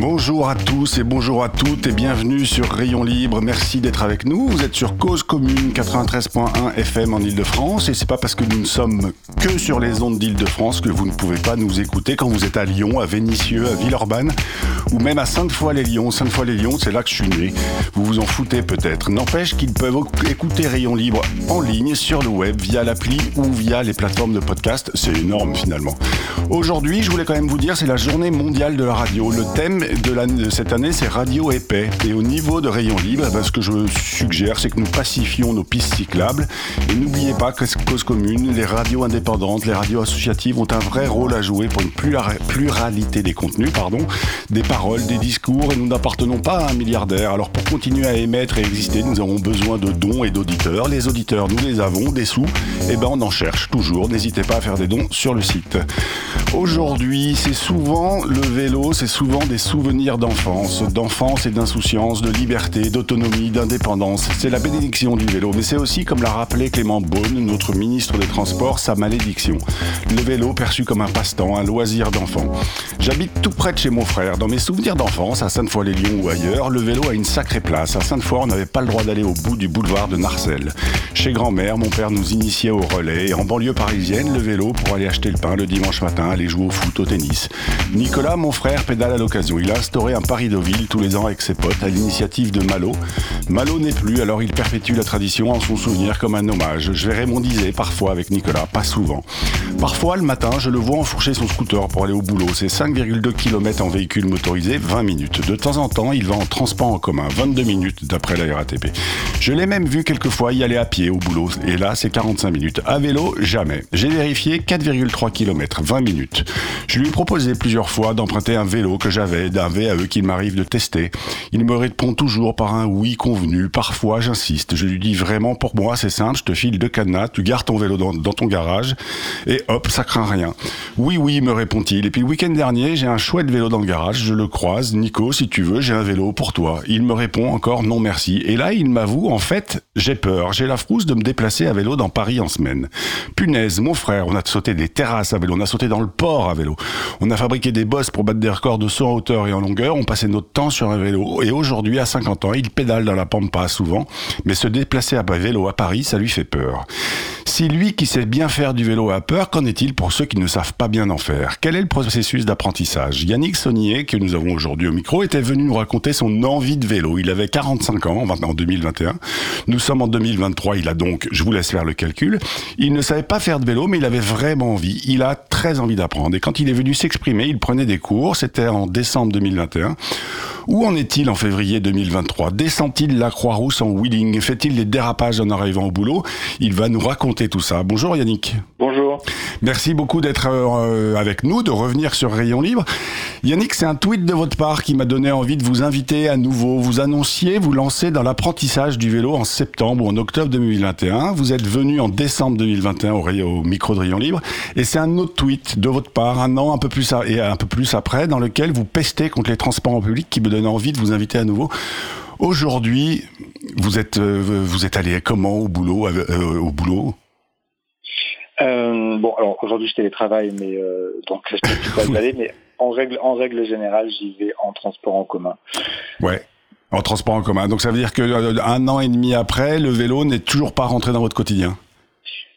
Bonjour à tous et bonjour à toutes et bienvenue sur Rayon Libre. Merci d'être avec nous. Vous êtes sur Cause Commune 93.1 FM en Ile-de-France et c'est pas parce que nous ne sommes que sur les ondes d'Ile-de-France que vous ne pouvez pas nous écouter quand vous êtes à Lyon, à Vénissieux, à Villeurbanne ou même à Sainte-Foy-les-Lyons. Sainte-Foy-les-Lyons, c'est là que je suis né. Vous vous en foutez peut-être. N'empêche qu'ils peuvent écouter Rayon Libre en ligne sur le web via l'appli ou via les plateformes de podcast. C'est énorme finalement. Aujourd'hui, je voulais quand même vous dire, c'est la journée mondiale de la radio. Le thème de, cette année, c'est Radio Épais. Et au niveau de Rayon Libre, eh ben, ce que je suggère, c'est que nous pacifions nos pistes cyclables. Et n'oubliez pas que cause commune, les radios indépendantes, les radios associatives ont un vrai rôle à jouer pour une pluralité des contenus, pardon, des paroles, des discours. Et nous n'appartenons pas à un milliardaire. Alors pour continuer à émettre et exister, nous avons besoin de dons et d'auditeurs. Les auditeurs, nous les avons, des sous. Et eh ben on en cherche toujours. N'hésitez pas à faire des dons sur le site. Aujourd'hui, c'est souvent le vélo, c'est souvent des sous souvenirs d'enfance, d'enfance et d'insouciance, de liberté, d'autonomie, d'indépendance. C'est la bénédiction du vélo, mais c'est aussi, comme l'a rappelé Clément Beaune, notre ministre des Transports, sa malédiction. Le vélo perçu comme un passe-temps, un loisir d'enfant. J'habite tout près de chez mon frère. Dans mes souvenirs d'enfance, à Sainte-Foy-les-Lyons ou ailleurs, le vélo a une sacrée place. À Sainte-Foy, on n'avait pas le droit d'aller au bout du boulevard de Narcelles. Chez grand-mère, mon père nous initiait au relais. Et en banlieue parisienne, le vélo pour aller acheter le pain le dimanche matin, aller jouer au foot, au tennis. Nicolas, mon frère, pédale à l'occasion. A instauré un Paris Deauville tous les ans avec ses potes à l'initiative de Malo. Malo n'est plus, alors il perpétue la tradition en son souvenir comme un hommage. Je vais Disait parfois avec Nicolas, pas souvent. Parfois, le matin, je le vois enfourcher son scooter pour aller au boulot. C'est 5,2 km en véhicule motorisé, 20 minutes. De temps en temps, il va en transport en commun, 22 minutes d'après la RATP. Je l'ai même vu quelquefois y aller à pied au boulot, et là, c'est 45 minutes. À vélo, jamais. J'ai vérifié 4,3 km, 20 minutes. Je lui ai proposé plusieurs fois d'emprunter un vélo que j'avais, d'un VAE qu'il m'arrive de tester. Il me répond toujours par un oui convenu. Parfois, j'insiste. Je lui dis vraiment, pour moi, c'est simple, je te file deux cadenas, tu gardes ton vélo dans, ton garage, et hop, ça craint rien. Oui, oui, me répond-il. Et puis le week-end dernier, j'ai un chouette vélo dans le garage, je le croise. Nico, si tu veux, j'ai un vélo pour toi. Il me répond encore non merci. Et là, il m'avoue, en fait, j'ai peur. J'ai la frousse de me déplacer à vélo dans Paris en semaine. Punaise, mon frère, on a sauté des terrasses à vélo, on a sauté dans le port à vélo. On a fabriqué des bosses pour battre des records de saut en hauteur en longueur, on passait notre temps sur un vélo. Et aujourd'hui, à 50 ans, il pédale dans la pampa souvent, mais se déplacer à vélo à Paris, ça lui fait peur. Si lui qui sait bien faire du vélo a peur, qu'en est-il pour ceux qui ne savent pas bien en faire? Quel est le processus d'apprentissage? Yannick Saunier, que nous avons aujourd'hui au micro, était venu nous raconter son envie de vélo. Il avait 45 ans en 2021. Nous sommes en 2023, il a donc, je vous laisse faire le calcul, il ne savait pas faire de vélo, mais il avait vraiment envie. Il a très envie d'apprendre. Et quand il est venu s'exprimer, il prenait des cours. C'était en décembre 2021. Où en est-il en février 2023 Descend-il la Croix-Rousse en wheeling? Fait-il des dérapages en arrivant au boulot? Il va nous raconter tout ça. Bonjour Yannick. Bonjour. Merci beaucoup d'être euh, avec nous, de revenir sur Rayon Libre. Yannick, c'est un tweet de votre part qui m'a donné envie de vous inviter à nouveau. Vous annonciez vous lancer dans l'apprentissage du vélo en septembre ou en octobre 2021. Vous êtes venu en décembre 2021 au, au micro de Rayon Libre. Et c'est un autre tweet de votre part, un an un peu plus et un peu plus après, dans lequel vous pestez contre les transports en public qui me donne envie de vous inviter à nouveau. Aujourd'hui, vous êtes euh, vous êtes allé comment au boulot euh, au boulot? Euh, Bon, alors aujourd'hui je télétravaille, mais donc je peux pas y aller, mais en règle en règle générale, j'y vais en transport en commun. Ouais. En transport en commun. Donc ça veut dire que un an et demi après, le vélo n'est toujours pas rentré dans votre quotidien?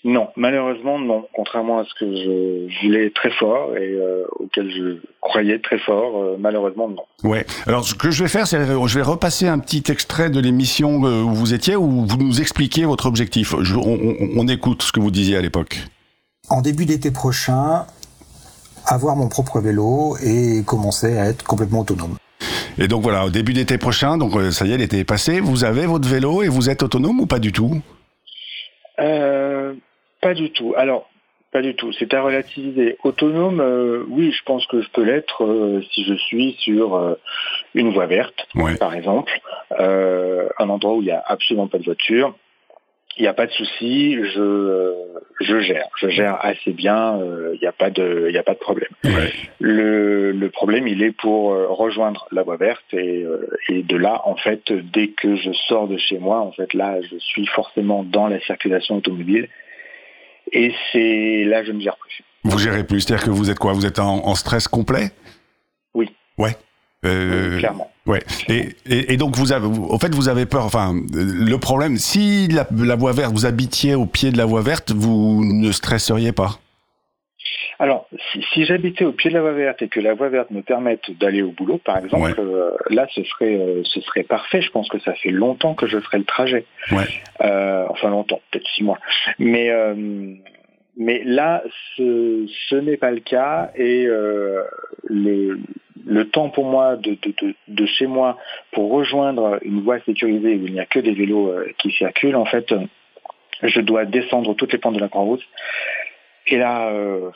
Non, malheureusement non. Contrairement à ce que je voulais très fort et euh, auquel je croyais très fort, euh, malheureusement non. Ouais. Alors ce que je vais faire, c'est je vais repasser un petit extrait de l'émission euh, où vous étiez, où vous nous expliquez votre objectif. on, écoute ce que vous disiez à l'époque. En début d'été prochain, avoir mon propre vélo et commencer à être complètement autonome. Et donc voilà, au début d'été prochain, donc ça y est, l'été est passé, vous avez votre vélo et vous êtes autonome ou pas du tout? Euh, pas du tout. Alors, Pas du tout. C'est à relativiser. Autonome, euh, oui, je pense que je peux l'être euh, si je suis sur euh, une voie verte, Ouais. par exemple, un endroit où il n'y a absolument pas de voiture. Il n'y a pas de souci, je, je gère. Je gère assez bien, il n'y a, pas de- a pas de problème. Ouais. Le, le problème, il est pour rejoindre la voie verte et, et de là, en fait, dès que je sors de chez moi, en fait, là, je suis forcément dans la circulation automobile et c'est là, je ne gère plus. Vous gérez plus, c'est-à-dire que vous êtes quoi? Vous êtes en, en stress complet? Oui. Ouais. Euh, Oui, clairement. Ouais. Et, et, et donc vous avez, en fait, vous avez peur. Enfin, le problème, si la, la voie verte, vous habitiez au pied de la voie verte, vous ne stresseriez pas? Alors, si, si j'habitais au pied de la voie verte et que la voie verte me permette d'aller au boulot, par exemple, Ouais. euh, là, ce serait, euh, ce serait parfait. Je pense que ça fait longtemps que je ferai le trajet. Ouais. Euh, enfin, longtemps, peut-être six mois. Mais, mais là, ce, ce n'est pas le cas et le, le temps pour moi de, de, de, de chez moi pour rejoindre une voie sécurisée où il n'y a que des vélos qui circulent, en fait, je dois descendre toutes les pentes de la Croix-Rousse. Et là, euh,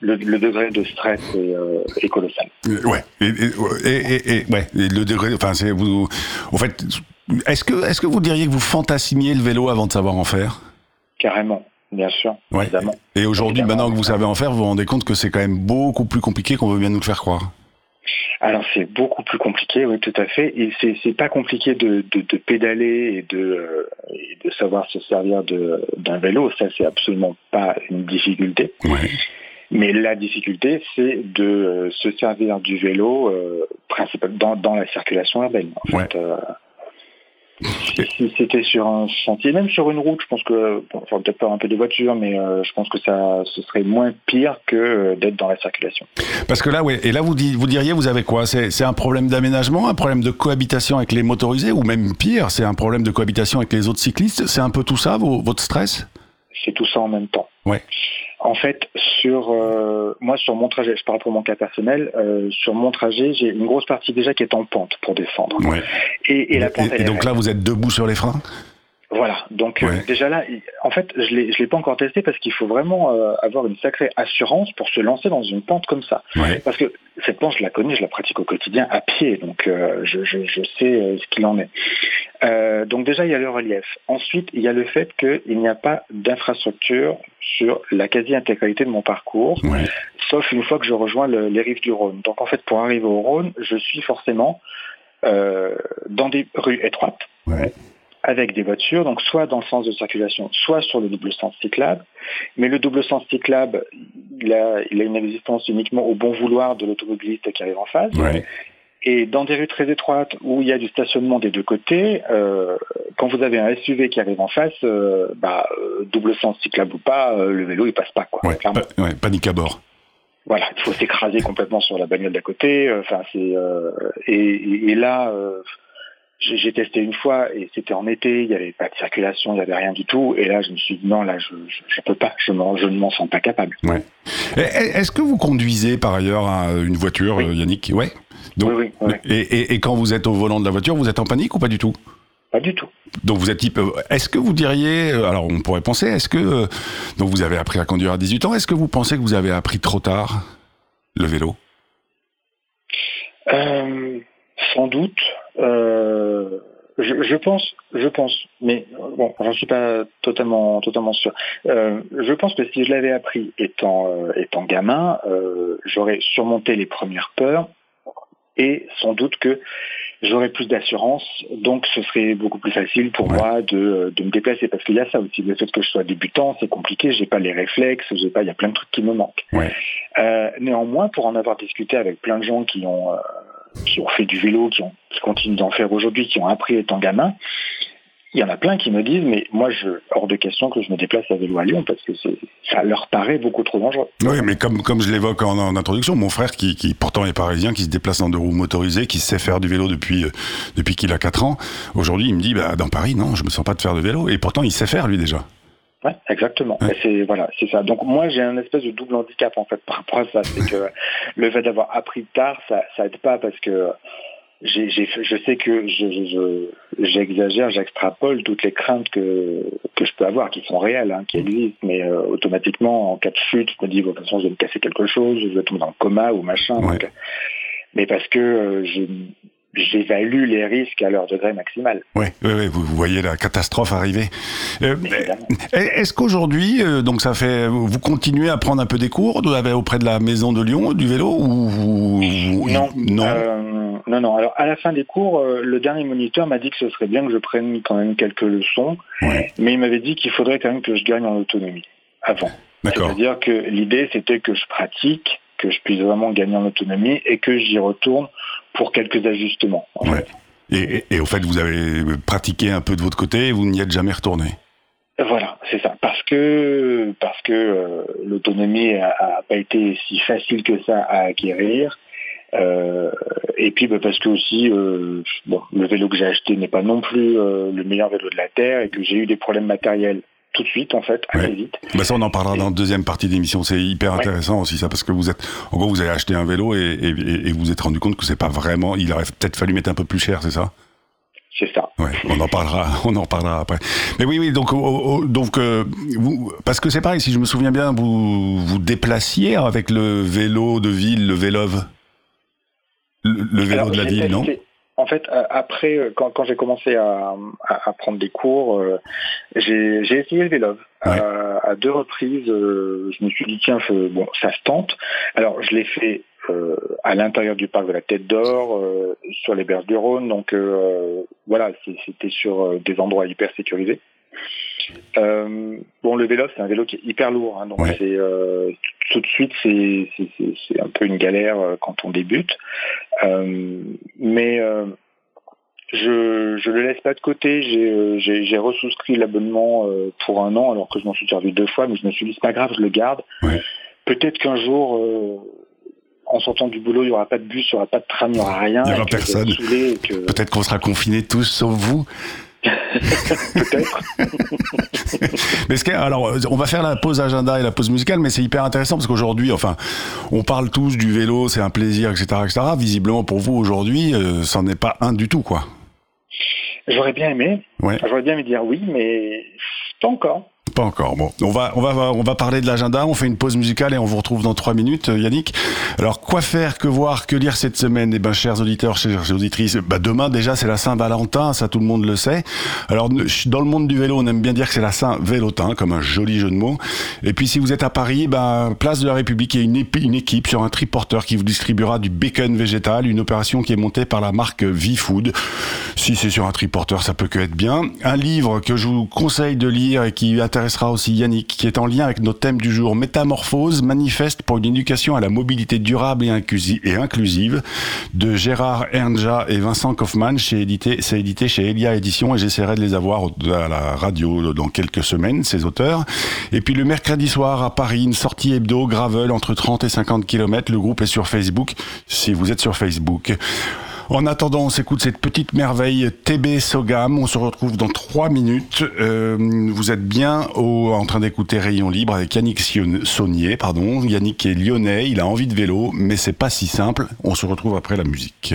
le, le degré de stress est, euh, est colossal. Euh, Ouais. Et, ouais. Et le degré. Enfin, c'est vous. En fait, est-ce que, est-ce que vous diriez que vous fantasimiez le vélo avant de savoir en faire? Carrément, bien sûr, Ouais. évidemment. Et aujourd'hui, maintenant que vous savez en faire, vous vous rendez compte que c'est quand même beaucoup plus compliqué qu'on veut bien nous le faire croire. Alors c'est beaucoup plus compliqué, oui, tout à fait. Et c'est c'est pas compliqué de, de, de pédaler et de, euh, et de savoir se servir de- d'un vélo. Ça, c'est absolument pas une difficulté. Ouais. Mais la difficulté, c'est de euh, se servir du vélo euh, dans, dans la circulation urbaine. En Ouais. fait, euh, si si c'était sur un chantier, même sur une route, je pense que, bon, enfin, peut-être pas un peu des voitures, mais euh, je pense que ça, ce serait moins pire que euh, d'être dans la circulation. Parce que là, ouais. Et là, vous, di- vous diriez, vous avez quoi? C'est c'est un problème d'aménagement, un problème de cohabitation avec les motorisés, ou même pire, c'est un problème de cohabitation avec les autres cyclistes? C'est un peu tout ça, vos- votre stress? C'est tout ça en même temps. Ouais. En fait, sur euh, moi, sur mon trajet, je parle pour mon cas personnel, euh, sur mon trajet, j'ai une grosse partie déjà qui est en pente pour descendre. Ouais. Et, et la pente, Et, donc là, vous êtes debout sur les freins? Voilà. Donc euh, déjà là, en fait, je l'ai, je l'ai pas encore testé parce qu'il faut vraiment euh, avoir une sacrée assurance pour se lancer dans une pente comme ça. Ouais. Parce que cette pente, je la connais, je la pratique au quotidien à pied, donc euh, je, je, je sais ce qu'il en est. Donc déjà, il y a le relief. Ensuite, il y a le fait qu'il n'y a pas d'infrastructure sur la quasi-intégralité de mon parcours, Ouais. sauf une fois que je rejoins le- les rives du Rhône. Donc en fait, pour arriver au Rhône, je suis forcément dans des rues étroites. Avec des voitures, donc soit dans le sens de circulation, soit sur le double sens cyclable. Mais le double sens cyclable, il a, il a une existence uniquement au bon vouloir de l'automobiliste qui arrive en face. Ouais. Et dans des rues très étroites où il y a du stationnement des deux côtés, euh, quand vous avez un SUV qui arrive en face, euh, bah, euh, double sens cyclable ou pas, euh, le vélo il passe pas quoi. Ouais. clairement. Pa- ouais, Panique à bord. Voilà, il faut s'écraser complètement sur la bagnole d'à côté. Enfin, c'est euh, et, et- et là, euh, j'ai testé une fois et c'était en été, il n'y avait pas de circulation, il n'y avait rien du tout. Et là, je me suis dit non, là, je je peux pas, je, ne m'en sens pas capable. Ouais. Est-ce que vous conduisez par ailleurs une voiture, Oui. euh, Yannick? Ouais. Donc, Oui, oui, oui. Et, et- et quand vous êtes au volant de la voiture, vous êtes en panique ou pas du tout? Pas du tout. Donc vous êtes type. euh, Est-ce que vous diriez, euh, alors on pourrait penser, est-ce que donc vous avez appris à conduire à 18 ans, est-ce que vous pensez que vous avez appris trop tard le vélo? Euh, sans doute. Euh, je, je pense, je pense, mais euh, bon, j'en suis pas totalement, totalement sûr. Euh, je pense que si je l'avais appris étant, euh, étant gamin, euh, j'aurais surmonté les premières peurs et sans doute que j'aurais plus d'assurance, donc ce serait beaucoup plus facile pour Ouais. moi de, de me déplacer parce qu'il y a ça aussi, le fait que je sois débutant, c'est compliqué, j'ai pas les réflexes, j'ai pas, il y a plein de trucs qui me manquent. Ouais. Euh, néanmoins, pour en avoir discuté avec plein de gens qui ont euh, qui ont fait du vélo, qui, ont, qui continuent d'en faire aujourd'hui, qui ont appris étant gamin, il y en a plein qui me disent, mais moi, hors de question que je me déplace à vélo à Lyon parce que ça leur paraît beaucoup trop dangereux. Oui, mais comme, je l'évoque en, introduction, mon frère qui, pourtant est parisien, qui se déplace en deux roues motorisées, qui sait faire du vélo depuis, euh, qu'il a 4 ans, aujourd'hui il me dit, bah, dans Paris, non, je me sens pas de faire de vélo. Et pourtant il sait faire lui déjà. Ouais, exactement. Ouais. C'est voilà, c'est ça. Donc moi, j'ai un espèce de double handicap en fait par rapport à ça, c'est que le fait d'avoir appris tard, ça, ça aide pas parce que j'ai, j'ai- je sais que je, je- j'exagère, j'extrapole toutes les craintes que, que je peux avoir, qui sont réelles, hein, qui existent, mais euh, automatiquement, en cas de chute, je me dis, de toute façon, je vais me casser quelque chose, je vais tomber dans le coma ou machin. Ouais. donc, mais parce que euh, je- j'évalue les risques à leur degré maximal. Ouais, ouais, ouais, vous, vous voyez la catastrophe arriver. Euh, Évidemment. Est-ce qu'aujourd'hui, euh, donc ça fait, vous continuez à prendre un peu des cours auprès de la maison de Lyon du vélo ou vous- Non, non euh, non, non. Alors à la fin des cours, euh, le dernier moniteur m'a dit que ce serait bien que je prenne quand même quelques leçons, Ouais. mais il m'avait dit qu'il faudrait quand même que je gagne en autonomie avant. D'accord. C'est-à-dire que l'idée c'était que je pratique, que je puisse vraiment gagner en autonomie et que j'y retourne pour quelques ajustements. en Ouais. fait. Et, et- et au fait, vous avez pratiqué un peu de votre côté et vous n'y êtes jamais retourné. Voilà, c'est ça. Parce que parce que euh, l'autonomie a, a pas été si facile que ça à acquérir. Euh, et puis bah, parce que aussi euh, bon, le vélo que j'ai acheté n'est pas non plus le meilleur vélo de la terre et que j'ai eu des problèmes matériels tout de suite en fait assez Ouais. vite. Bah ça, on en parlera dans la deuxième partie d'émission. C'est hyper Ouais. intéressant aussi ça, parce que vous êtes, en gros, vous avez acheté un vélo et, et, et vous vous êtes rendu compte que c'est pas vraiment. Il aurait peut-être fallu mettre un peu plus cher, c'est ça? C'est ça. Ouais, on en parlera, on en parlera après. Mais oui, oui, donc, au- au- donc, euh, vous, parce que c'est pareil, si je me souviens bien, vous vous déplaciez avec le vélo de ville, le Vélove, le, le vélo Alors, de la ville, non? En fait, euh, après, euh, quand, quand j'ai commencé à, à- à prendre des cours, euh, j'ai essayé le vélo. Ouais. Euh, à deux reprises, euh, je me suis dit, tiens, je- bon, ça se tente. Alors, je l'ai fait à l'intérieur du parc de la Tête d'Or, sur les berges du Rhône. Donc, voilà, c'était sur des endroits hyper sécurisés. Euh, bon, le vélo, c'est un vélo qui est hyper lourd. hein, donc, Ouais. c'est euh, tout de suite, c'est un peu une galère euh, quand on débute. Euh, mais je je le laisse pas de côté. J'ai j'ai resouscrit l'abonnement pour un an alors que je m'en suis servi deux fois, mais je me suis dit c'est pas grave, je le garde. Ouais. Peut-être qu'un jour, en sortant du boulot, il y aura pas de bus, il y aura pas de tram, il y aura rien. Il y aura personne. Peut-être qu'on sera confinés tous, sauf vous. peut-être. Mais ce alors, euh, on va faire la pause agenda et la pause musicale, mais c'est hyper intéressant parce qu'aujourd'hui, enfin, on parle tous du vélo, c'est un plaisir, etc., etc. Visiblement, pour vous aujourd'hui, euh, c'en est pas un du tout, quoi. J'aurais bien aimé. Ouais. J'aurais bien aimé dire oui, mais pas encore. Pas encore. Bon, on va, on va, on va parler de l'agenda. On fait une pause musicale et on vous retrouve dans trois minutes, euh, Yannick. Alors, quoi faire, que voir, que lire cette semaine? Eh ben, chers auditeurs, chères auditrices, bah, demain déjà c'est la Saint-Valentin, ça tout le monde le sait. Alors, dans le monde du vélo, on aime bien dire que c'est la Saint-Vélotin, comme un joli jeu de mots. Et puis, si vous êtes à Paris, ben, place de la République, il y a une, une équipe sur un triporteur qui vous distribuera du bacon végétal, une opération qui est montée par la marque V-Food. Si c'est sur un triporteur, ça peut que être bien. Un livre que je vous conseille de lire et qui intéressera aussi Yannick, qui est en lien avec notre thème du jour, Métamorphose, manifeste pour une éducation à la mobilité durable et, inclusi- et inclusive, de Gérard Ernja et Vincent Kaufmann. Chez édité, c'est édité chez Elia Édition et j'essaierai de les avoir à la radio dans quelques semaines, ces auteurs. Et puis le mercredi soir à Paris, une sortie hebdo gravel entre 30 et 50 km. Le groupe est sur Facebook, si vous êtes sur Facebook. En attendant, on s'écoute cette petite merveille TB Sogam. On se retrouve dans trois minutes. Euh, vous êtes bien au- en train d'écouter Rayon Libre avec Yannick Saunier. Pardon. Yannick est lyonnais, il a envie de vélo, mais c'est pas si simple. On se retrouve après la musique.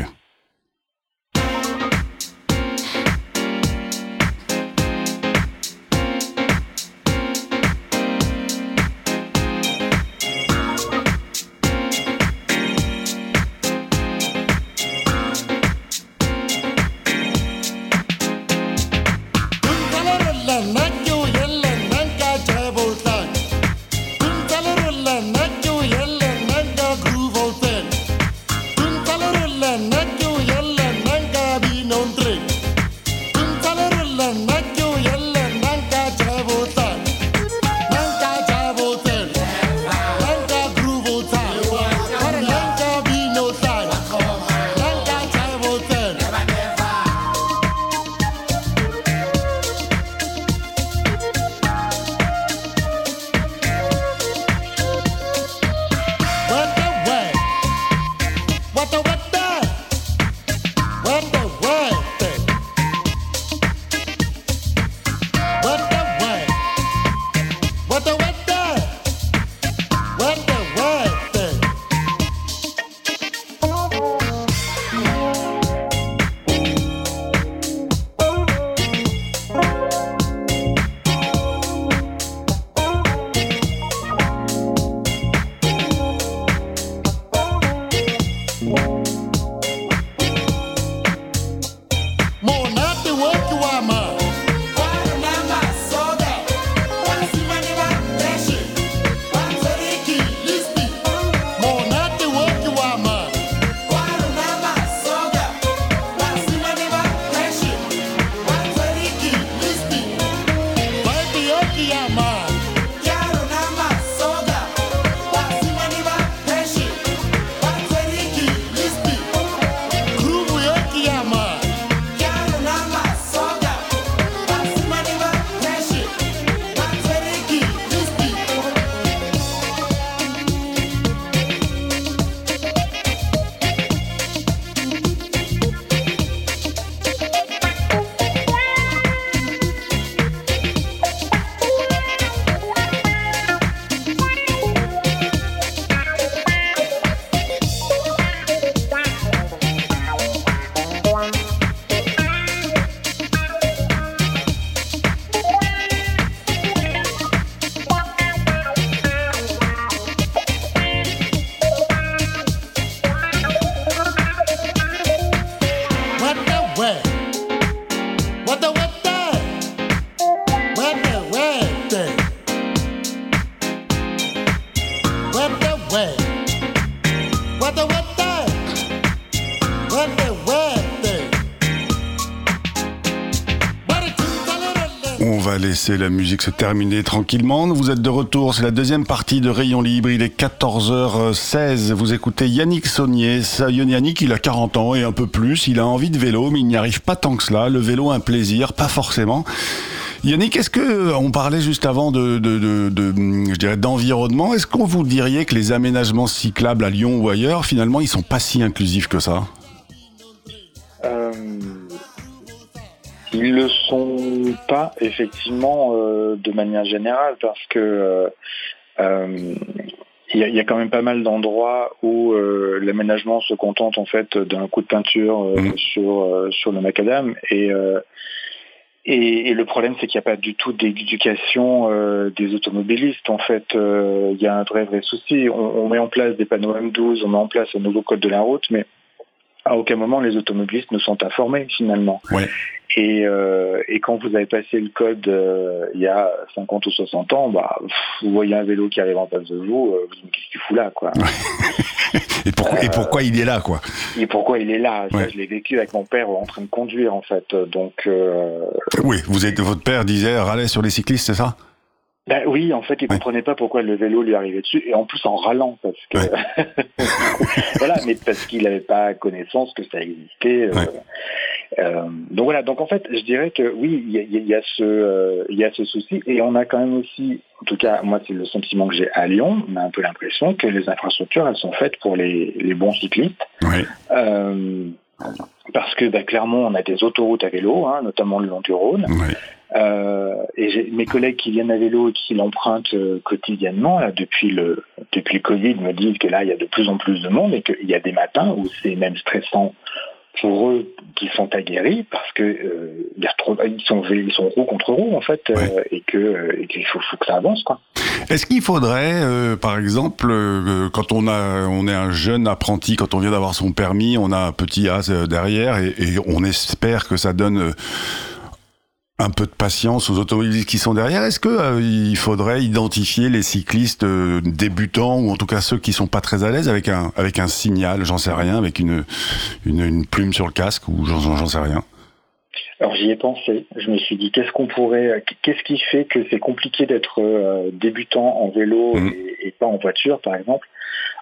La musique se terminer tranquillement. Vous êtes de retour, c'est la deuxième partie de Rayon Libre. Il est 14h16. Vous écoutez Yannick Saunier. Yannick, il a 40 ans et un peu plus. Il a envie de vélo, mais il n'y arrive pas tant que cela. Le vélo, un plaisir, pas forcément. Yannick, est-ce que on parlait juste avant de, je dirais d'environnement Est-ce qu'on vous dirait que les aménagements cyclables à Lyon ou ailleurs, finalement, ils sont pas si inclusifs que ça? Euh, ils le sont pas effectivement euh, de manière générale parce que euh, euh, il y, a, il y a quand même pas mal d'endroits où euh, l'aménagement se contente en fait d'un coup de peinture Mhm. sur sur le macadam et et, et le problème, c'est qu'il n'y a pas du tout d'éducation euh, des automobilistes. En fait, Euh, il y a un vrai vrai souci. On, on met en place des panneaux M12, on met en place un nouveau code de la route, mais à aucun moment les automobilistes ne sont informés finalement. Ouais. Et, euh, et quand vous avez passé le code euh, il y a 50 ou 60 ans, bah, pff, vous voyez un vélo qui arrive en face de vous, euh, vous dites qu'est-ce que tu fous là quoi? Et, pourquoi- et pourquoi il est là, quoi? Et pourquoi il est là? Ça. Je l'ai vécu avec mon père en train de conduire en fait. Donc euh, Oui, vous êtes, votre père disait râlait sur les cyclistes, c'est ça? Ben oui, en fait, il Ouais. comprenait pas pourquoi le vélo lui arrivait dessus, et en plus en râlant, parce que voilà, mais parce qu'il n'avait pas connaissance que ça existait. euh, Ouais. Euh, donc voilà, donc en fait, je dirais que oui, il y a, il y a ce, euh, il y a ce souci, et on a quand même aussi, en tout cas, moi c'est le sentiment que j'ai à Lyon, on a un peu l'impression que les infrastructures, elles sont faites pour les, les bons cyclistes. Oui. Euh, parce que bah, clairement, on a des autoroutes à vélo, hein, notamment le long du Rhône. oui. Euh, et mes collègues qui viennent à vélo et qui l'empruntent euh, quotidiennement là, depuis le depuis le Covid me disent que là il y a de plus en plus de monde et qu'il y a des matins où c'est même stressant pour eux qui sont aguerris parce que euh, ils sont ils sont roue contre roue en fait euh, et que euh, et qu'il faut, faut que ça avance quoi. Est-ce qu'il faudrait, euh, par exemple, euh, quand on a, on est un jeune apprenti, quand on vient d'avoir son permis, on a un petit as euh, derrière et, et on espère que ça donne euh, un peu de patience aux automobilistes qui sont derrière. Est-ce que euh, il faudrait identifier les cyclistes euh, débutants ou en tout cas ceux qui sont pas très à l'aise avec un avec un signal, j'en sais rien, avec une une, une plume sur le casque ou j'en j'en sais rien? Alors j'y ai pensé. Je me suis dit qu'est-ce qu'on pourrait, qu'est-ce qui fait que c'est compliqué d'être euh, débutant en vélo et, et pas en voiture, par exemple?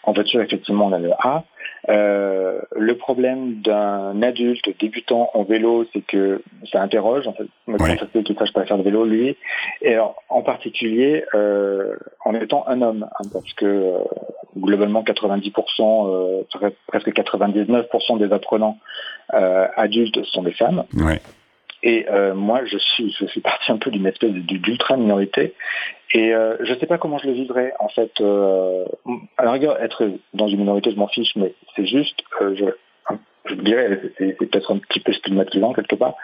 En voiture, effectivement, on a le A. Euh, le problème d'un adulte débutant en vélo, c'est que ça interroge. En fait, Ouais. ça fait qu'il sache pas faire de vélo, lui. Et alors, en particulier, euh, en étant un homme, hein, parce que euh, globalement, 90%, euh, pre- presque 99% des apprenants adultes sont des femmes. Et euh, moi, je suis, je suis parti un peu d'une espèce d'ultra minorité. Et euh, je sais pas comment je le vivrais. En fait, euh, à la rigueur, être dans une minorité, je m'en fiche, mais c'est juste, je, je dirais, c'est peut-être un petit peu stigmatisant quelque part.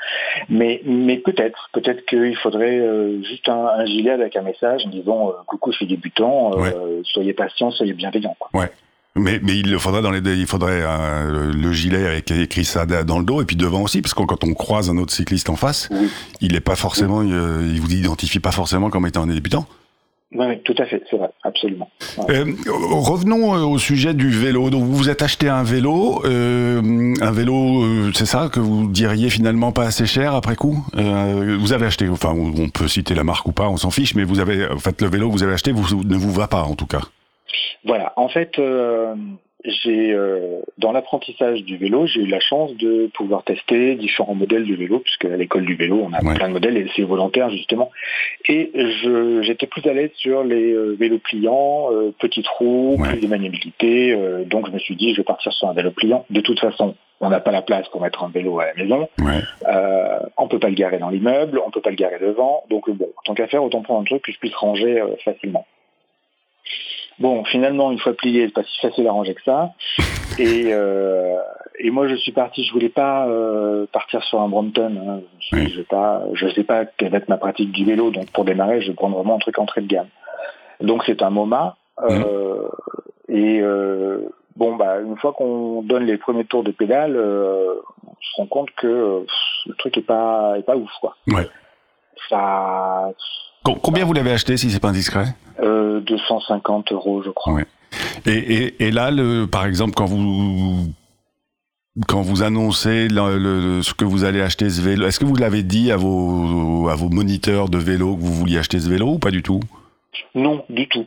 Mais, mais peut-être, peut-être qu'il faudrait euh, juste un, un gilet avec un message en disant euh, coucou, je suis débutant, euh, soyez patient, soyez bienveillant. Quoi. Mais, mais il le faudrait dans les, il faudrait euh, le gilet avec écrit ça dans le dos et puis devant aussi, parce que quand on croise un autre cycliste en face, Oui. il est pas forcément, euh, il vous identifie pas forcément comme étant un débutant. Oui, oui, tout à fait, c'est vrai, absolument. Euh, revenons euh, au sujet du vélo. Donc vous vous êtes acheté un vélo, euh, un vélo, euh, c'est ça que vous diriez finalement pas assez cher après coup? Euh, vous avez acheté, enfin on peut citer la marque ou pas, on s'en fiche, mais vous avez, en fait le vélo que vous avez acheté vous, ne vous va pas en tout cas. Voilà, en fait, euh, j'ai euh, dans l'apprentissage du vélo, j'ai eu la chance de pouvoir tester différents modèles de vélo, puisque à l'école du vélo, on a Ouais. plein de modèles et c'est volontaire justement. Et je j'étais plus à l'aise sur les euh, vélos pliants, euh, petites roues, Ouais. plus de maniabilité. euh, donc je me suis dit, je vais partir sur un vélo pliant. De toute façon, on n'a pas la place pour mettre un vélo à la maison. Ouais. Euh, on peut pas le garer dans l'immeuble, on peut pas le garer devant. Donc bon, tant qu'à faire, autant prendre un truc que je puisse ranger euh, facilement. Bon, finalement, une fois plié, c'est pas si facile à ranger que ça. Et, euh, et moi, je suis parti. Je voulais pas euh, partir sur un Brompton. hein. Je, Oui. je vais pas, je sais pas quelle va être ma pratique du vélo. Donc, pour démarrer, je vais prendre vraiment un truc entrée de gamme. Donc, c'est un MoMA. Euh, Et euh, bon, bah, une fois qu'on donne les premiers tours de pédale, euh, on se rend compte que pff, le truc est pas, est pas ouf, quoi. Ouais. Ça, Com- Combien vous l'avez acheté si c'est pas indiscret? 250 euros, je crois. Ouais. Et, et, et là, le, par exemple, quand vous quand vous annoncez le- le- ce que vous allez acheter ce vélo, est-ce que vous l'avez dit à vos à vos moniteurs de vélo que vous vouliez acheter ce vélo ou pas du tout? Non, du tout.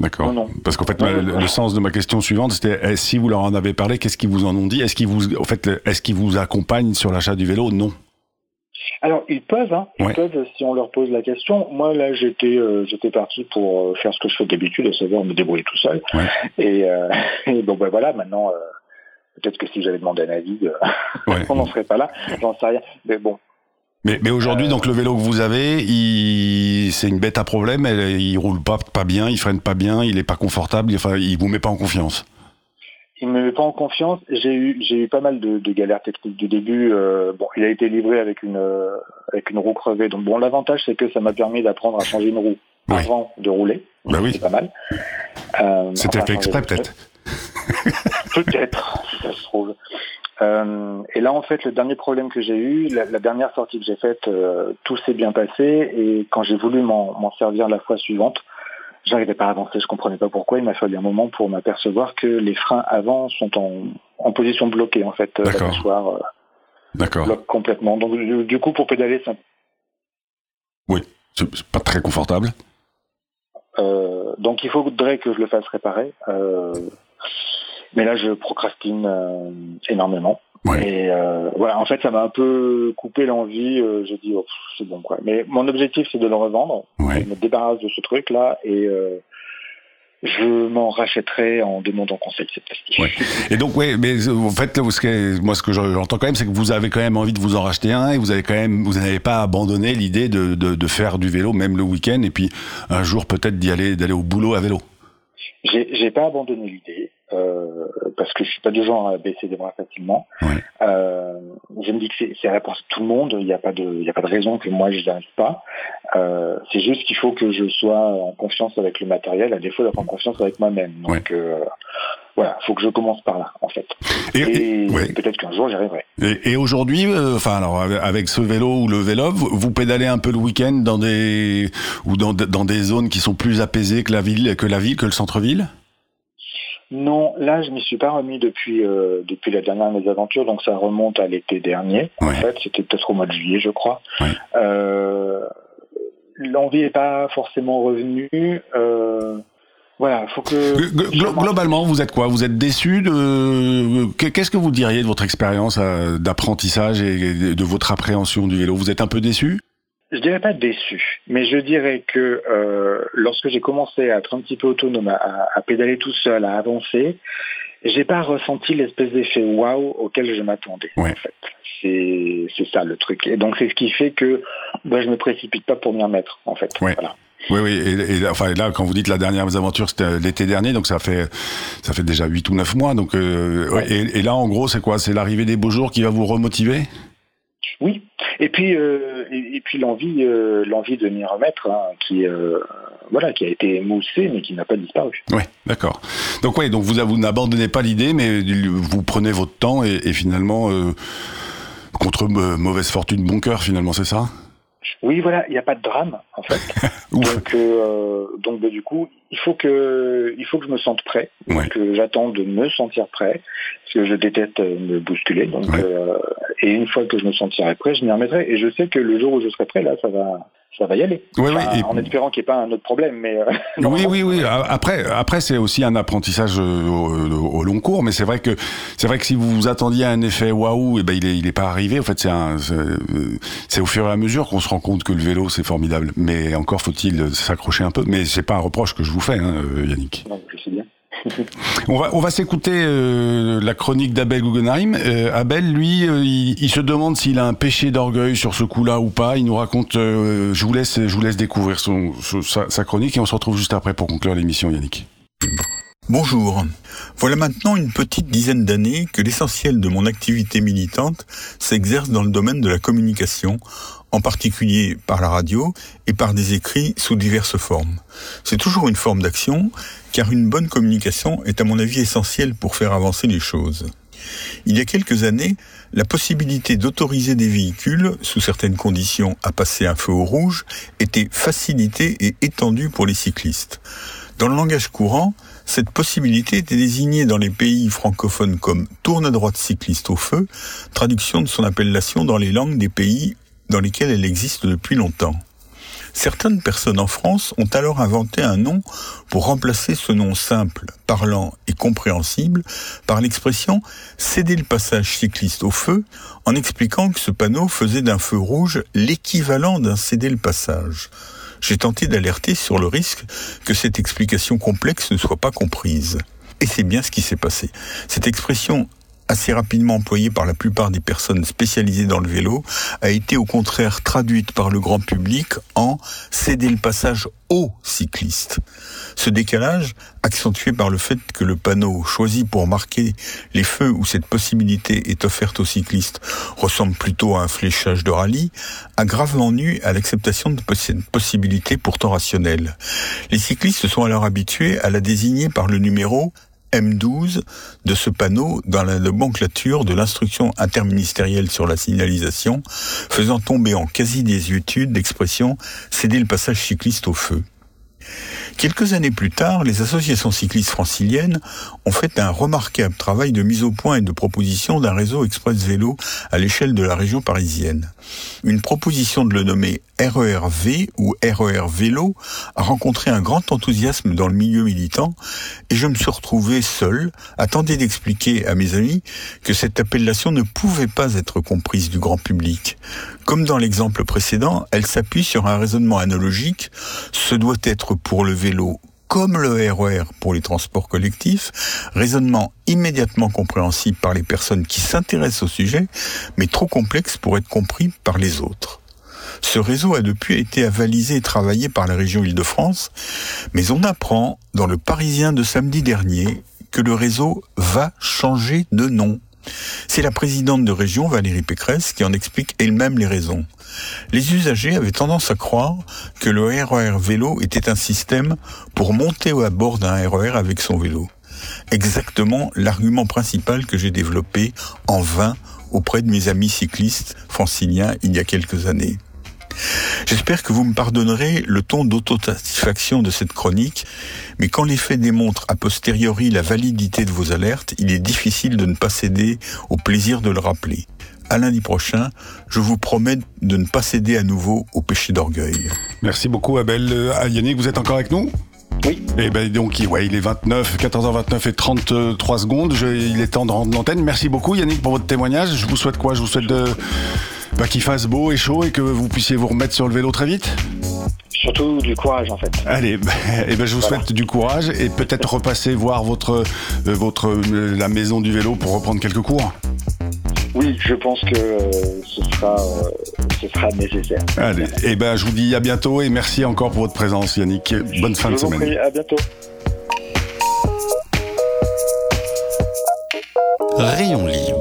D'accord. Parce qu'en fait, Non, le, non. le sens de ma question suivante, c'était eh, si vous leur en avez parlé, qu'est-ce qu'ils vous en ont dit? Est-ce qu'ils vous, en fait, est-ce qu'ils vous accompagnent sur l'achat du vélo? Non. Alors ils peuvent, hein, ils Ouais. peuvent si on leur pose la question. Moi là j'étais euh, j'étais parti pour euh, faire ce que je fais d'habitude, à savoir me débrouiller tout seul. Ouais. Et, euh, et donc ben voilà, maintenant euh, peut-être que si j'avais demandé un avis, Ouais. on n'en serait pas là. J'en sais rien. Mais bon, Mais, mais aujourd'hui, donc le vélo que vous avez, il, c'est une bête à problème. Elle, il roule pas, pas bien, il freine pas bien, il est pas confortable. il- Enfin, il vous met pas en confiance. Il me met pas en confiance. J'ai eu j'ai eu pas mal de, de galères techniques du début. Euh, bon, il a été livré avec une euh, avec une roue crevée. Donc bon, l'avantage c'est que ça m'a permis d'apprendre à changer une roue avant de rouler. Bah oui. C'est pas mal. Euh, C'était enfin, fait exprès, peut-être. Peut-être, si ça se trouve. Et là, en fait, le dernier problème que j'ai eu, la, la dernière sortie que j'ai faite, tout s'est bien passé. Et quand j'ai voulu m'en servir la fois suivante, j'arrivais pas à avancer. Je comprenais pas pourquoi. Il m'a fallu un moment pour m'apercevoir que les freins avant sont en, en position bloquée. En fait, Euh, la D'accord. mâchoire euh, bloque complètement. Donc, du, du coup, pour pédaler, c'est un- C'est c'est pas très confortable. euh, donc il faudrait que je le fasse réparer. Euh, mais là, je procrastine énormément. Ouais. Et euh, voilà, en fait, ça m'a un peu coupé l'envie. Euh, J'ai dit, oh, c'est bon quoi. Mais mon objectif, c'est de le revendre. Ouais. Je me débarrasse de ce truc-là et euh, je m'en rachèterai en demandant conseil cette fois-ci. Ouais. Et donc, ouais, mais euh, en fait, là, ce que- moi, ce que j'entends quand même, c'est que vous avez quand même envie de vous en racheter un et vous avez quand même, vous n'avez pas abandonné l'idée de, de, de faire du vélo, même le week-end, et puis un jour peut-être d'y aller, d'aller au boulot à vélo. J'ai j'ai pas abandonné l'idée euh, parce que je suis pas du genre à baisser des bras facilement. Ouais. Euh, je me dis que c'est c'est la réponse de tout le monde. Il n'y a pas de, il y a pas de raison que moi je n'y arrive pas. Euh, c'est juste qu'il faut que je sois en confiance avec le matériel, à défaut d'être en confiance avec moi-même. Donc Ouais. euh, voilà, faut que je commence par là en fait. Et, Et, et- ouais. peut-être qu'un jour j'y arriverai. Et, et aujourd'hui, euh, enfin alors avec- avec ce vélo ou le vélo, vous, vous pédalez un peu le week-end dans des ou dans, dans des zones qui sont plus apaisées que la ville, que la ville, que le centre-ville? Non, là je m'y suis pas remis depuis euh, depuis la dernière mésaventure, donc ça remonte à l'été dernier. En fait, c'était peut-être au mois de juillet, je crois. Ouais. Euh, L'envie est pas forcément revenue. Euh, voilà, faut que. Glo- glo- globalement, vous êtes quoi? Vous êtes déçu de que- Qu'est-ce que vous diriez de votre expérience euh, d'apprentissage et de votre appréhension du vélo? Vous êtes un peu déçu? Je dirais pas déçu, mais je dirais que euh, lorsque j'ai commencé à être un petit peu autonome, à, à pédaler tout seul, à avancer, j'ai pas ressenti l'espèce d'effet waouh auquel je m'attendais. Ouais. En fait, c'est c'est ça le truc. Et donc c'est ce qui fait que bah, je me précipite pas pour m'y remettre. En fait. Ouais. Voilà. Oui, oui. Et, et enfin là, quand vous dites la dernière aventure, c'était l'été dernier, donc ça fait ça fait déjà 8 ou 9 mois. Donc euh, ouais, et, et là, en gros, c'est quoi? C'est l'arrivée des beaux jours qui va vous remotiver? Oui. Et puis euh, et, puis l'envie euh, l'envie de m'y remettre, hein, qui euh, voilà, qui a été émoussée mais qui n'a pas disparu. Oui, d'accord. Donc ouais, donc vous, vous n'abandonnez pas l'idée, mais vous prenez votre temps et, finalement, euh, contre mauvaise fortune, bon cœur, finalement, c'est ça? Oui, voilà, il n'y a pas de drame en fait. Donc, euh, donc bah, du coup, il faut que, il faut que je me sente prêt. Ouais. Euh, j'attends de me sentir prêt, parce que je déteste euh, me bousculer. Donc, Ouais. euh, et une fois que je me sentirai prêt, je m'y remettrai. Et je sais que le jour où je serai prêt, là, ça va, ça va y aller. Enfin, oui, et- En espérant qu'il n'y ait pas un autre problème, mais. euh, Oui, oui, oui. A- Après, après, c'est aussi un apprentissage euh, au, au long cours, mais c'est vrai que c'est vrai que si vous vous attendiez à un effet waouh, et ben il est, il est pas arrivé. En fait, c'est un, c'est euh, c'est au fur et à mesure qu'on se rend compte que le vélo c'est formidable. Mais encore faut-il s'accrocher un peu. Mais c'est pas un reproche que je vous fais, hein, euh, Yannick. Non, je sais bien. On va, on va s'écouter euh, la chronique d'Abel Guggenheim. Euh, Abel, lui, euh, il, il se demande s'il a un péché d'orgueil sur ce coup-là ou pas. Il nous raconte. euh, je vous laisse, je vous laisse découvrir son, sa, sa chronique et on se retrouve juste après pour conclure l'émission, Yannick. Bonjour. Voilà maintenant une petite dizaine d'années que l'essentiel de mon activité militante s'exerce dans le domaine de la communication, en particulier par la radio et par des écrits sous diverses formes. C'est toujours une forme d'action, car une bonne communication est à mon avis essentielle pour faire avancer les choses. Il y a quelques années, la possibilité d'autoriser des véhicules, sous certaines conditions, à passer un feu au rouge était facilitée et étendue pour les cyclistes. Dans le langage courant, Cette possibilité était désignée dans les pays francophones comme tourne à droite cycliste au feu, traduction de son appellation dans les langues des pays dans lesquels elle existe depuis longtemps. Certaines personnes en France ont alors inventé un nom pour remplacer ce nom simple, parlant et compréhensible par l'expression céder le passage cycliste au feu en expliquant que ce panneau faisait d'un feu rouge l'équivalent d'un céder le passage. J'ai tenté d'alerter sur le risque que cette explication complexe ne soit pas comprise. Et c'est bien ce qui s'est passé. Cette expression assez rapidement employée par la plupart des personnes spécialisées dans le vélo, a été au contraire traduite par le grand public en céder le passage aux cyclistes. Ce décalage, accentué par le fait que le panneau choisi pour marquer les feux où cette possibilité est offerte aux cyclistes ressemble plutôt à un fléchage de rallye, a gravement nu à l'acceptation de cette possibilité pourtant rationnelle. Les cyclistes sont alors habitués à la désigner par le numéro M12 de ce panneau dans la nomenclature de l'instruction interministérielle sur la signalisation, faisant tomber en quasi-désuétude l'expression céder le passage cycliste au feu. Quelques années plus tard, les associations cyclistes franciliennes ont fait un remarquable travail de mise au point et de proposition d'un réseau express vélo à l'échelle de la région parisienne. Une proposition de le nommer RERV ou RER Vélo a rencontré un grand enthousiasme dans le milieu militant et je me suis retrouvé seul à tenter d'expliquer à mes amis que cette appellation ne pouvait pas être comprise du grand public. Comme dans l'exemple précédent, elle s'appuie sur un raisonnement analogique. Ce doit être pour le vélo comme le RER pour les transports collectifs, raisonnement immédiatement compréhensible par les personnes qui s'intéressent au sujet, mais trop complexe pour être compris par les autres. Ce réseau a depuis été avalisé et travaillé par la région Île-de-France, mais on apprend dans le Parisien de samedi dernier que le réseau va changer de nom. C'est la présidente de région, Valérie Pécresse, qui en explique elle-même les raisons. Les usagers avaient tendance à croire que le RER vélo était un système pour monter à bord d'un RER avec son vélo. Exactement l'argument principal que j'ai développé en vain auprès de mes amis cyclistes franciliens il y a quelques années. J'espère que vous me pardonnerez le ton d'autosatisfaction de cette chronique, mais quand les faits démontrent a posteriori la validité de vos alertes, il est difficile de ne pas céder au plaisir de le rappeler. À lundi prochain, je vous promets de ne pas céder à nouveau au péché d'orgueil. Merci beaucoup Abel. Euh, Yannick, vous êtes encore avec nous? Oui. Eh ben donc, ouais, il est 29, 14h29 et 33 secondes. Je- il est temps de rendre l'antenne. Merci beaucoup Yannick pour votre témoignage. Je vous souhaite quoi? Je vous souhaite de bah, qu'il fasse beau et chaud et que vous puissiez vous remettre sur le vélo très vite. Surtout du courage en fait. Allez, bah, eh ben je vous Voilà. souhaite du courage et peut-être repasser voir votre euh, votre euh, la maison du vélo pour reprendre quelques cours. Oui, je pense que euh, ce sera, euh, ce sera nécessaire. Allez, et ben je vous dis à bientôt et merci encore pour votre présence Yannick. Bonne fin de Je vous en semaine. prie, à bientôt. Rayon libre